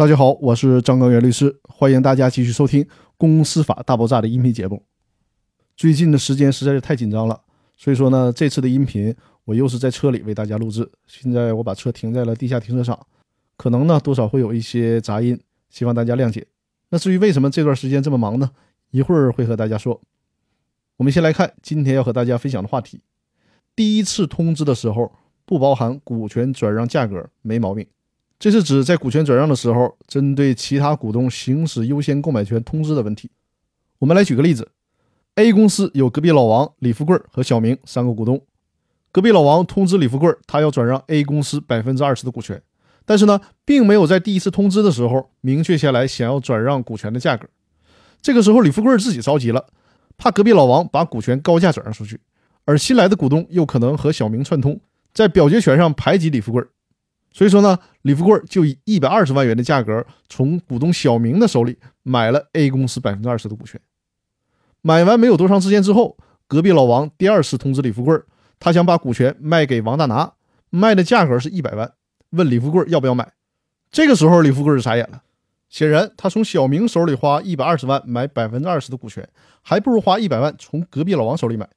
大家好，我是张刚元律师，欢迎大家继续收听《公司法大爆炸》的音频节目。最近的时间实在是太紧张了，所以说呢，这次的音频我又是在车里为大家录制。现在我把车停在了地下停车场，可能呢多少会有一些杂音，希望大家谅解。那至于为什么这段时间这么忙呢？一会儿会和大家说。我们先来看今天要和大家分享的话题：第一次通知的时候不包含股权转让价格，没毛病。这是指在股权转让的时候，针对其他股东行使优先购买权通知的问题。我们来举个例子：A 公司有隔壁老王、李富贵和小明三个股东。隔壁老王通知李富贵，他要转让 A 公司百分之二十的股权，但是呢，并没有在第一次通知的时候明确下来想要转让股权的价格。这个时候，李富贵自己着急了，怕隔壁老王把股权高价转让出去，而新来的股东又可能和小明串通，在表决权上排挤李富贵。所以说呢，李富贵就以一百二十万元的价格从股东小明的手里买了 A 公司百分之二十的股权。买完没有多长时间之后，隔壁老王第二次通知李富贵，他想把股权卖给王大拿，卖的价格是一百万，问李富贵要不要买。这个时候，李富贵就傻眼了。显然，他从小明手里花一百二十万买百分之二十的股权，还不如花一百万从隔壁老王手里买。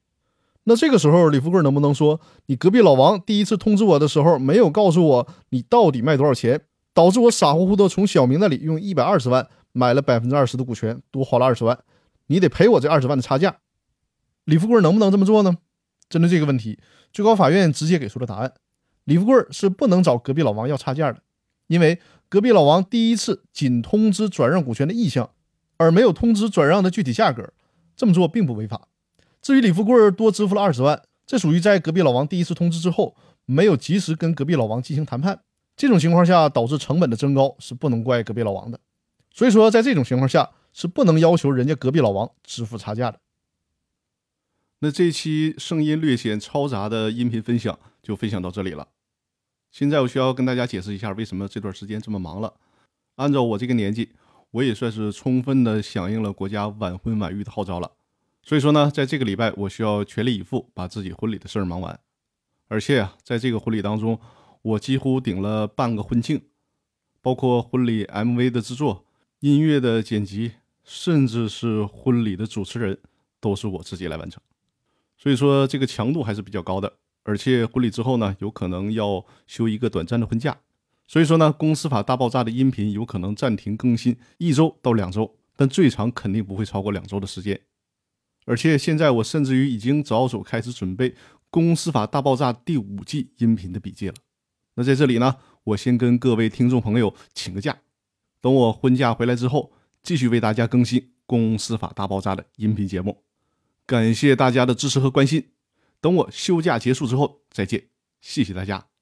那这个时候，李富贵能不能说你隔壁老王第一次通知我的时候没有告诉我你到底卖多少钱，导致我傻乎乎的从小明那里用一百二十万买了百分之二十的股权，多花了二十万，你得赔我这二十万的差价。李富贵能不能这么做呢？针对这个问题，最高法院直接给出了答案：李富贵是不能找隔壁老王要差价的，因为隔壁老王第一次仅通知转让股权的意向，而没有通知转让的具体价格，这么做并不违法。至于李富贵多支付了二十万，这属于在隔壁老王第一次通知之后没有及时跟隔壁老王进行谈判，这种情况下导致成本的增高是不能怪隔壁老王的。所以说，在这种情况下是不能要求人家隔壁老王支付差价的。那这期声音略显嘈杂的音频分享就分享到这里了。现在我需要跟大家解释一下，为什么这段时间这么忙了。按照我这个年纪，我也算是充分的响应了国家晚婚晚育的号召了。所以说呢，在这个礼拜，我需要全力以赴把自己婚礼的事儿忙完。而且啊，在这个婚礼当中，我几乎顶了半个婚庆，包括婚礼 MV 的制作、音乐的剪辑，甚至是婚礼的主持人，都是我自己来完成。所以说，这个强度还是比较高的。而且婚礼之后呢，有可能要休一个短暂的婚假。所以说呢，公司法大爆炸的音频有可能暂停更新一周到两周，但最长肯定不会超过两周的时间。而且现在我甚至于已经着手开始准备《公司法大爆炸》第五季音频的笔记了。那在这里呢，我先跟各位听众朋友请个假，等我婚假回来之后，继续为大家更新《公司法大爆炸》的音频节目。感谢大家的支持和关心，等我休假结束之后再见，谢谢大家。